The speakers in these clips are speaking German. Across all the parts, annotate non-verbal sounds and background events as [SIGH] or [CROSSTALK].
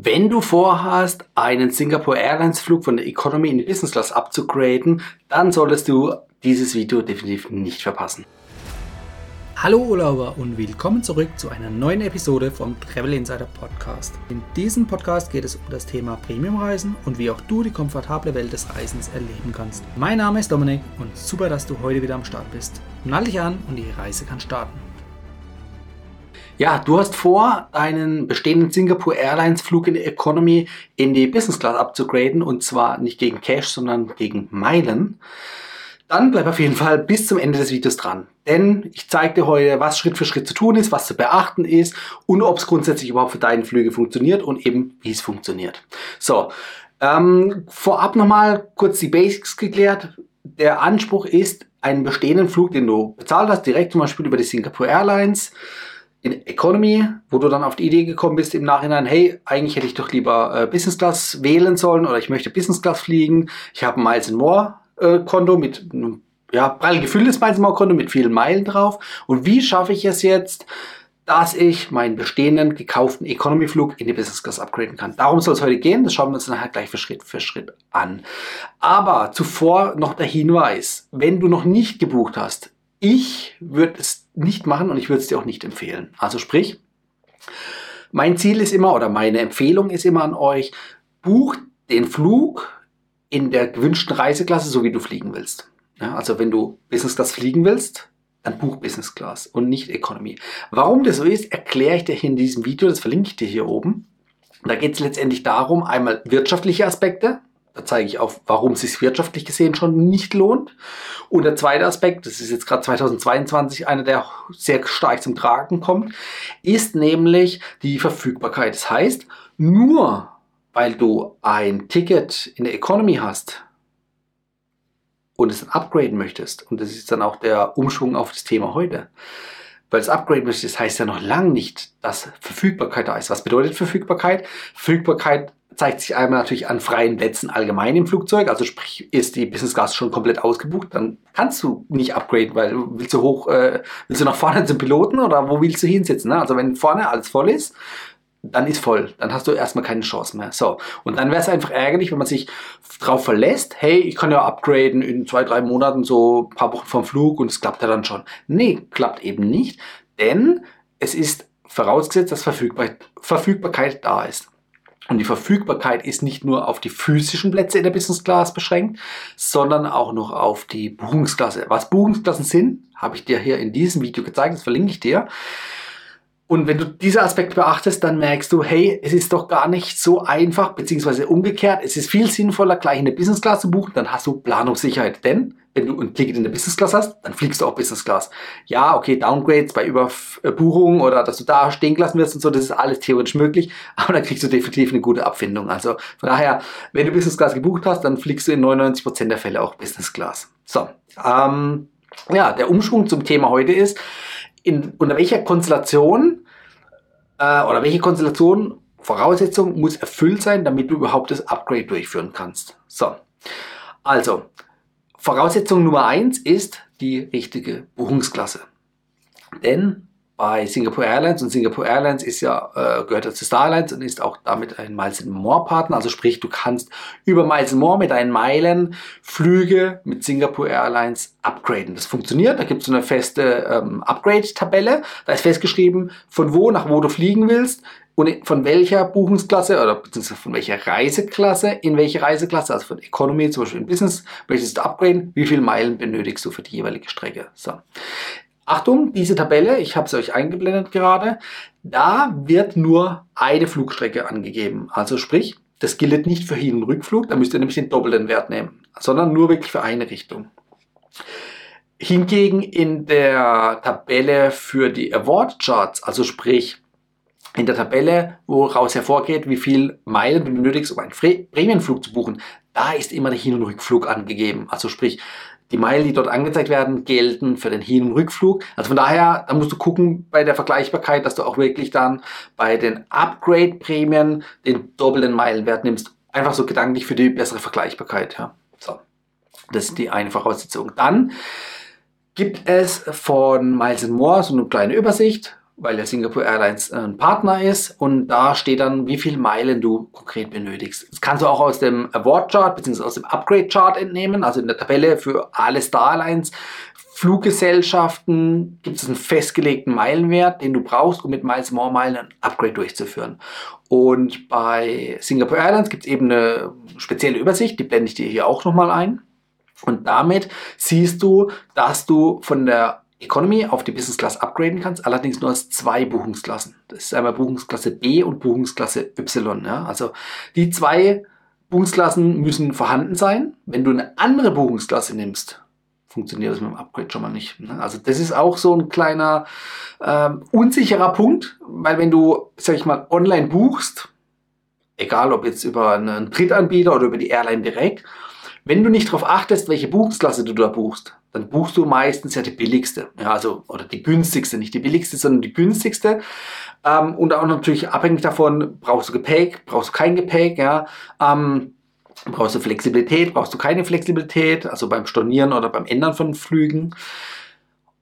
Wenn du vorhast, einen Singapore Airlines Flug von der Economy in die Business Class abzugraden, dann solltest du dieses Video definitiv nicht verpassen. Hallo Urlauber und willkommen zurück zu einer neuen Episode vom Travel Insider Podcast. In diesem Podcast geht es um das Thema Premiumreisen und wie auch du die komfortable Welt des Reisens erleben kannst. Mein Name ist Dominik und super, dass du heute wieder am Start bist. Nall dich an und die Reise kann starten. Ja, du hast vor, deinen bestehenden Singapore Airlines Flug in Economy in die Business Class abzugraden und zwar nicht gegen Cash, sondern gegen Meilen. Dann bleib auf jeden Fall bis zum Ende des Videos dran. Denn ich zeige dir heute, was Schritt für Schritt zu tun ist, was zu beachten ist und ob es grundsätzlich überhaupt für deine Flüge funktioniert und eben wie es funktioniert. So, ähm, vorab nochmal kurz die Basics geklärt. Der Anspruch ist, einen bestehenden Flug, den du bezahlt hast, direkt zum Beispiel über die Singapore Airlines, in Economy, wo du dann auf die Idee gekommen bist im Nachhinein, hey, eigentlich hätte ich doch lieber äh, Business Class wählen sollen oder ich möchte Business Class fliegen. Ich habe ein Miles More äh, Konto mit einem ja, prall gefülltes Miles More Konto mit vielen Meilen drauf. Und wie schaffe ich es jetzt, dass ich meinen bestehenden gekauften Economy Flug in die Business Class upgraden kann? Darum soll es heute gehen. Das schauen wir uns nachher gleich für Schritt für Schritt an. Aber zuvor noch der Hinweis, wenn du noch nicht gebucht hast, ich würde es nicht machen und ich würde es dir auch nicht empfehlen. Also sprich, mein Ziel ist immer oder meine Empfehlung ist immer an euch, bucht den Flug in der gewünschten Reiseklasse, so wie du fliegen willst. Ja, also wenn du Business Class fliegen willst, dann buch Business Class und nicht Economy. Warum das so ist, erkläre ich dir hier in diesem Video, das verlinke ich dir hier oben. Da geht es letztendlich darum, einmal wirtschaftliche Aspekte, zeige ich auf, warum es sich wirtschaftlich gesehen schon nicht lohnt. Und der zweite Aspekt, das ist jetzt gerade 2022 einer, der sehr stark zum Tragen kommt, ist nämlich die Verfügbarkeit. Das heißt, nur weil du ein Ticket in der Economy hast und es dann upgraden möchtest, und das ist dann auch der Umschwung auf das Thema heute, weil es upgraden möchtest, heißt ja noch lange nicht, dass Verfügbarkeit da ist. Was bedeutet Verfügbarkeit? Verfügbarkeit zeigt sich einmal natürlich an freien Plätzen allgemein im Flugzeug. Also sprich, ist die Business Class schon komplett ausgebucht, dann kannst du nicht upgraden, weil willst du hoch, äh, willst du nach vorne zum Piloten oder wo willst du hinsitzen? Ne? Also wenn vorne alles voll ist, dann ist voll. Dann hast du erstmal keine Chance mehr. So. Und dann wäre es einfach ärgerlich, wenn man sich drauf verlässt, hey, ich kann ja upgraden in zwei, drei Monaten, so ein paar Wochen vom Flug und es klappt ja dann schon. Nee, klappt eben nicht, denn es ist vorausgesetzt, dass Verfügbarkeit da ist. Und die Verfügbarkeit ist nicht nur auf die physischen Plätze in der Business Class beschränkt, sondern auch noch auf die Buchungsklasse. Was Buchungsklassen sind, habe ich dir hier in diesem Video gezeigt, das verlinke ich dir. Und wenn du diese Aspekte beachtest, dann merkst du, hey, es ist doch gar nicht so einfach, beziehungsweise umgekehrt. Es ist viel sinnvoller, gleich in der Business Class zu buchen, dann hast du Planungssicherheit. Denn wenn du ein Ticket in der Business Class hast, dann fliegst du auch Business Class. Ja, okay, Downgrades bei Überbuchungen oder dass du da stehen gelassen wirst und so, das ist alles theoretisch möglich, [LAUGHS] aber dann kriegst du definitiv eine gute Abfindung. Also von daher, wenn du Business Class gebucht hast, dann fliegst du in 99% der Fälle auch Business Class. So, ähm, ja, der Umschwung zum Thema heute ist, in, unter welcher Konstellation äh, oder welche Konstellation, Voraussetzung muss erfüllt sein, damit du überhaupt das Upgrade durchführen kannst. So, also Voraussetzung Nummer eins ist die richtige Buchungsklasse. Denn bei Singapore Airlines und Singapore Airlines ist ja, äh, gehört ja zu Star Alliance und ist auch damit ein Miles More Partner. Also sprich, du kannst über Miles More mit deinen Meilen Flüge mit Singapore Airlines upgraden. Das funktioniert. Da gibt es so eine feste ähm, Upgrade-Tabelle. Da ist festgeschrieben, von wo nach wo du fliegen willst und von welcher Buchungsklasse oder beziehungsweise von welcher Reiseklasse in welche Reiseklasse, also von Economy zum Beispiel in Business, möchtest du upgraden, wie viele Meilen benötigst du für die jeweilige Strecke. So. Achtung, diese Tabelle, ich habe sie euch eingeblendet gerade, da wird nur eine Flugstrecke angegeben. Also sprich, das gilt nicht für Hin- und Rückflug, da müsst ihr nämlich den doppelten Wert nehmen, sondern nur wirklich für eine Richtung. Hingegen in der Tabelle für die Award Charts, also sprich in der Tabelle, woraus hervorgeht, wie viel Meilen du benötigst, um einen Prämienflug zu buchen, da ist immer der Hin- und Rückflug angegeben. Also sprich, die Meilen, die dort angezeigt werden, gelten für den Hin- und Rückflug. Also von daher, da musst du gucken bei der Vergleichbarkeit, dass du auch wirklich dann bei den Upgrade-Prämien den doppelten Meilenwert nimmst. Einfach so gedanklich für die bessere Vergleichbarkeit. Ja. So, das ist die eine Voraussetzung. Dann gibt es von Miles More so eine kleine Übersicht weil der Singapore Airlines ein Partner ist und da steht dann, wie viele Meilen du konkret benötigst. Das kannst du auch aus dem Award Chart bzw. aus dem Upgrade Chart entnehmen, also in der Tabelle für alle Star Airlines. Fluggesellschaften gibt es einen festgelegten Meilenwert, den du brauchst, um mit Miles More Meilen ein Upgrade durchzuführen. Und bei Singapore Airlines gibt es eben eine spezielle Übersicht, die blende ich dir hier auch nochmal ein. Und damit siehst du, dass du von der Economy auf die Business Class upgraden kannst, allerdings nur aus zwei Buchungsklassen. Das ist einmal Buchungsklasse B und Buchungsklasse Y. Ja? Also die zwei Buchungsklassen müssen vorhanden sein. Wenn du eine andere Buchungsklasse nimmst, funktioniert das mit dem Upgrade schon mal nicht. Ne? Also das ist auch so ein kleiner ähm, unsicherer Punkt, weil wenn du, sag ich mal, online buchst, egal ob jetzt über einen Drittanbieter oder über die Airline direkt, wenn du nicht darauf achtest, welche Buchungsklasse du da buchst, dann buchst du meistens ja die billigste, ja, also oder die günstigste, nicht die billigste, sondern die günstigste. Ähm, und auch natürlich abhängig davon, brauchst du Gepäck, brauchst du kein Gepäck, ja. Ähm, brauchst du Flexibilität, brauchst du keine Flexibilität, also beim Stornieren oder beim Ändern von Flügen.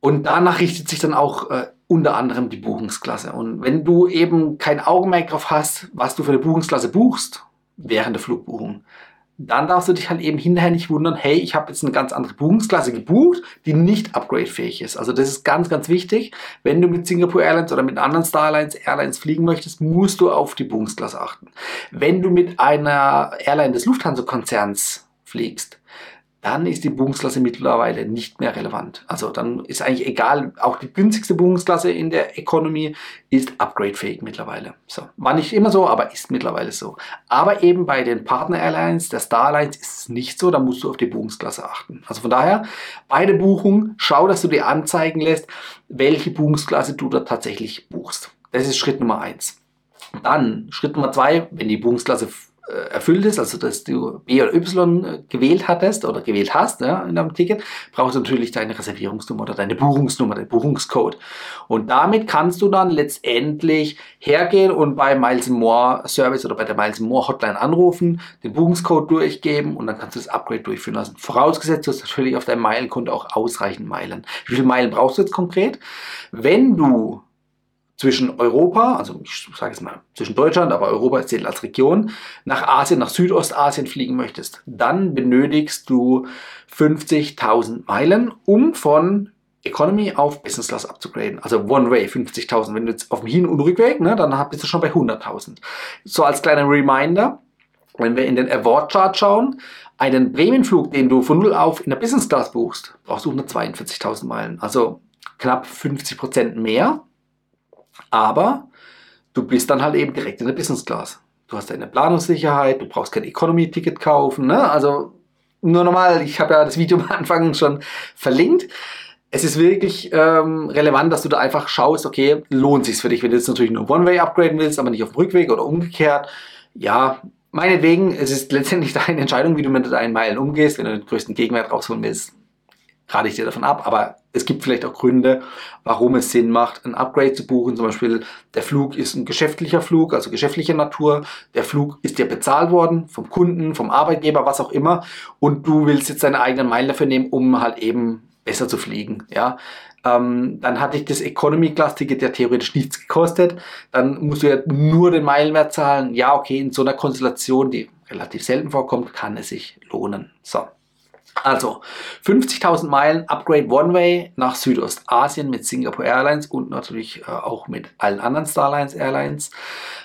Und danach richtet sich dann auch äh, unter anderem die Buchungsklasse. Und wenn du eben kein Augenmerk darauf hast, was du für eine Buchungsklasse buchst während der Flugbuchung, dann darfst du dich halt eben hinterher nicht wundern, hey, ich habe jetzt eine ganz andere Buchungsklasse gebucht, die nicht upgradefähig ist. Also das ist ganz, ganz wichtig. Wenn du mit Singapore Airlines oder mit anderen Starlines Airlines fliegen möchtest, musst du auf die Buchungsklasse achten. Wenn du mit einer Airline des Lufthansa-Konzerns fliegst, dann ist die Buchungsklasse mittlerweile nicht mehr relevant. Also dann ist eigentlich egal, auch die günstigste Buchungsklasse in der Economy ist upgradefähig mittlerweile. So, war nicht immer so, aber ist mittlerweile so. Aber eben bei den Partner Airlines, der Star Alliance ist es nicht so, da musst du auf die Buchungsklasse achten. Also von daher, bei der Buchung, schau, dass du dir anzeigen lässt, welche Buchungsklasse du da tatsächlich buchst. Das ist Schritt Nummer eins. Dann Schritt Nummer zwei, wenn die Buchungsklasse erfüllt ist, also dass du B oder Y äh, gewählt hattest oder gewählt hast ja, in deinem Ticket, brauchst du natürlich deine Reservierungsnummer oder deine Buchungsnummer, den Buchungscode. Und damit kannst du dann letztendlich hergehen und bei Miles More Service oder bei der Miles More Hotline anrufen, den Buchungscode durchgeben und dann kannst du das Upgrade durchführen lassen. Vorausgesetzt, du hast natürlich auf deinem Meilenkonto auch ausreichend Meilen. Wie viele Meilen brauchst du jetzt konkret? Wenn du zwischen Europa, also ich sage jetzt mal zwischen Deutschland, aber Europa zählt als Region, nach Asien, nach Südostasien fliegen möchtest, dann benötigst du 50.000 Meilen, um von Economy auf Business Class abzugraden. Also One Way 50.000. Wenn du jetzt auf dem Hin- und Rückweg, ne, dann bist du schon bei 100.000. So als kleiner Reminder, wenn wir in den Award Chart schauen, einen Prämienflug, den du von null auf in der Business Class buchst, brauchst du 142.000 Meilen. Also knapp 50 Prozent mehr aber du bist dann halt eben direkt in der Business Class. Du hast deine Planungssicherheit, du brauchst kein Economy-Ticket kaufen. Ne? Also nur normal, ich habe ja das Video [LAUGHS] am Anfang schon verlinkt. Es ist wirklich ähm, relevant, dass du da einfach schaust, okay, lohnt sich für dich, wenn du jetzt natürlich nur One-Way upgraden willst, aber nicht auf dem Rückweg oder umgekehrt. Ja, meinetwegen, es ist letztendlich [LAUGHS] deine Entscheidung, wie du mit deinen Meilen umgehst. Wenn du den größten Gegenwert rausholen willst, rate ich dir davon ab. Aber es gibt vielleicht auch Gründe, warum es Sinn macht, ein Upgrade zu buchen. Zum Beispiel, der Flug ist ein geschäftlicher Flug, also geschäftlicher Natur. Der Flug ist dir bezahlt worden vom Kunden, vom Arbeitgeber, was auch immer. Und du willst jetzt deine eigenen Meilen dafür nehmen, um halt eben besser zu fliegen. Ja, ähm, dann hatte ich das Economy Class Ticket ja theoretisch nichts gekostet. Dann musst du ja nur den Meilenwert zahlen. Ja, okay, in so einer Konstellation, die relativ selten vorkommt, kann es sich lohnen. So. Also 50.000 Meilen Upgrade One Way nach Südostasien mit Singapore Airlines und natürlich äh, auch mit allen anderen Starlines Airlines.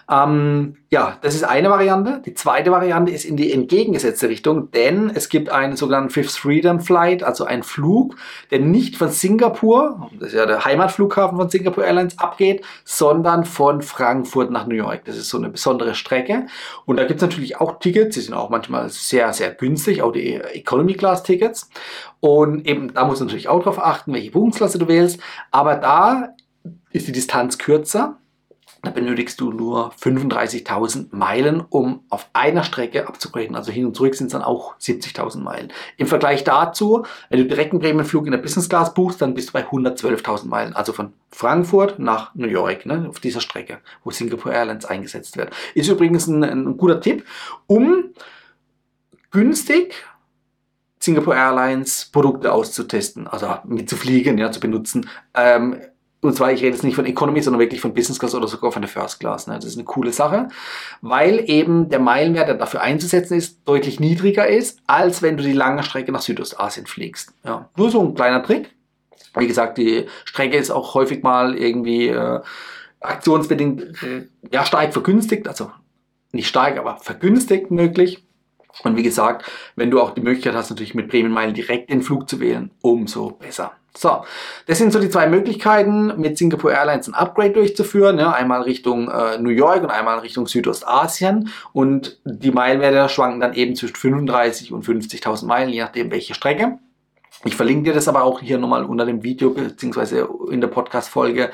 Ähm, ja, das ist eine Variante. Die zweite Variante ist in die entgegengesetzte Richtung, denn es gibt einen sogenannten Fifth Freedom Flight, also einen Flug, der nicht von Singapur, das ist ja der Heimatflughafen von Singapore Airlines, abgeht, sondern von Frankfurt nach New York. Das ist so eine besondere Strecke. Und da gibt es natürlich auch Tickets, die sind auch manchmal sehr, sehr günstig, auch die Economy Class Tickets. Und eben da musst du natürlich auch darauf achten, welche Buchungsklasse du wählst. Aber da ist die Distanz kürzer da benötigst du nur 35.000 Meilen, um auf einer Strecke abzugraden. Also hin und zurück sind es dann auch 70.000 Meilen. Im Vergleich dazu, wenn du direkt einen Prämienflug in der Business Class buchst, dann bist du bei 112.000 Meilen. Also von Frankfurt nach New York, ne, auf dieser Strecke, wo Singapore Airlines eingesetzt wird. Ist übrigens ein, ein guter Tipp, um günstig Singapore Airlines Produkte auszutesten, also mitzufliegen, ja, zu benutzen. Ähm, und zwar, ich rede jetzt nicht von Economy, sondern wirklich von Business Class oder sogar von der First Class. Ne? Das ist eine coole Sache, weil eben der Meilenwert, der dafür einzusetzen ist, deutlich niedriger ist, als wenn du die lange Strecke nach Südostasien fliegst. Ja. Nur so ein kleiner Trick. Wie gesagt, die Strecke ist auch häufig mal irgendwie äh, aktionsbedingt äh, ja, stark vergünstigt, also nicht stark, aber vergünstigt möglich. Und wie gesagt, wenn du auch die Möglichkeit hast, natürlich mit Prämienmeilen direkt den Flug zu wählen, umso besser. So, das sind so die zwei Möglichkeiten, mit Singapore Airlines ein Upgrade durchzuführen. Ja, einmal Richtung äh, New York und einmal Richtung Südostasien. Und die Meilenwerte schwanken dann eben zwischen 35 und 50.000 Meilen, je nachdem welche Strecke. Ich verlinke dir das aber auch hier nochmal unter dem Video beziehungsweise in der Podcast-Folge,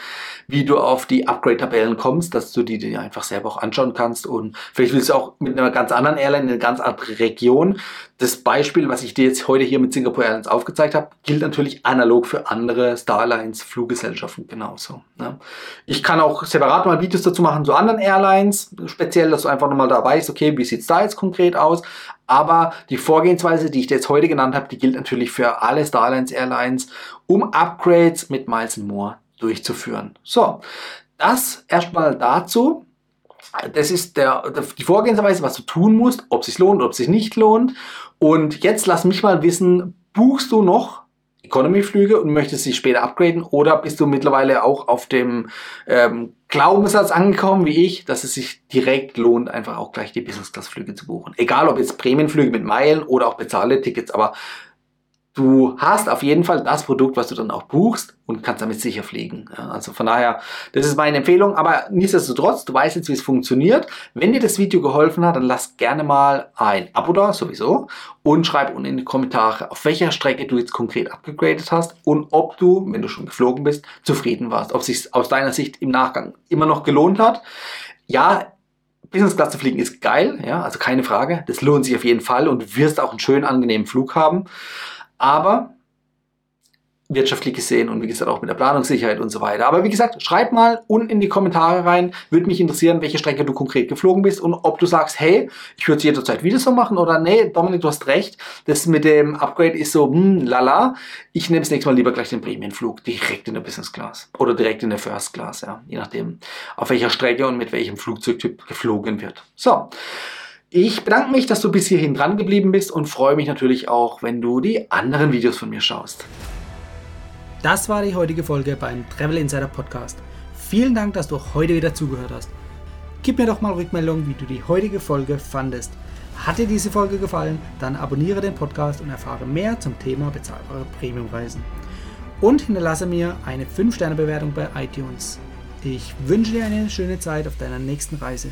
wie du auf die Upgrade-Tabellen kommst, dass du die dir einfach selber auch anschauen kannst und vielleicht willst du auch mit einer ganz anderen Airline in eine ganz andere Region. Das Beispiel, was ich dir jetzt heute hier mit Singapore Airlines aufgezeigt habe, gilt natürlich analog für andere Starlines, Fluggesellschaften genauso. Ne? Ich kann auch separat mal Videos dazu machen zu anderen Airlines, speziell, dass du einfach nochmal da weißt, okay, wie sieht's da jetzt konkret aus, aber die Vorgehensweise, die ich dir jetzt heute genannt habe, die gilt natürlich für alle Starlines Airlines, um Upgrades mit Miles More durchzuführen. So, das erstmal dazu. Das ist der, die Vorgehensweise, was du tun musst, ob es sich lohnt, ob es sich nicht lohnt. Und jetzt lass mich mal wissen, buchst du noch Economy-Flüge und möchtest sie später upgraden oder bist du mittlerweile auch auf dem ähm, Glaubenssatz angekommen wie ich, dass es sich direkt lohnt, einfach auch gleich die Business-Class-Flüge zu buchen. Egal ob jetzt Prämienflüge mit Meilen oder auch bezahlte Tickets, aber du hast auf jeden Fall das Produkt, was du dann auch buchst und kannst damit sicher fliegen. Also von daher, das ist meine Empfehlung. Aber nichtsdestotrotz, du weißt jetzt, wie es funktioniert. Wenn dir das Video geholfen hat, dann lass gerne mal ein Abo da, sowieso. Und schreib unten in die Kommentare, auf welcher Strecke du jetzt konkret abgegradet hast und ob du, wenn du schon geflogen bist, zufrieden warst. Ob es sich aus deiner Sicht im Nachgang immer noch gelohnt hat. Ja, Business Class zu fliegen ist geil, ja, also keine Frage. Das lohnt sich auf jeden Fall und du wirst auch einen schönen, angenehmen Flug haben aber wirtschaftlich gesehen und wie gesagt auch mit der Planungssicherheit und so weiter. Aber wie gesagt, schreib mal unten in die Kommentare rein. Würde mich interessieren, welche Strecke du konkret geflogen bist und ob du sagst, hey, ich würde es jederzeit wieder so machen oder nee, Dominik, du hast recht. Das mit dem Upgrade ist so, hm, lala. Ich nehme das nächste Mal lieber gleich den Prämienflug direkt in der Business Class oder direkt in der First Class, ja, je nachdem, auf welcher Strecke und mit welchem Flugzeugtyp geflogen wird. So. Ich bedanke mich, dass du bis hierhin dran geblieben bist und freue mich natürlich auch, wenn du die anderen Videos von mir schaust. Das war die heutige Folge beim Travel Insider Podcast. Vielen Dank, dass du heute wieder zugehört hast. Gib mir doch mal Rückmeldung, wie du die heutige Folge fandest. Hat dir diese Folge gefallen, dann abonniere den Podcast und erfahre mehr zum Thema bezahlbare Premiumreisen. Und hinterlasse mir eine 5-Sterne-Bewertung bei iTunes. Ich wünsche dir eine schöne Zeit auf deiner nächsten Reise.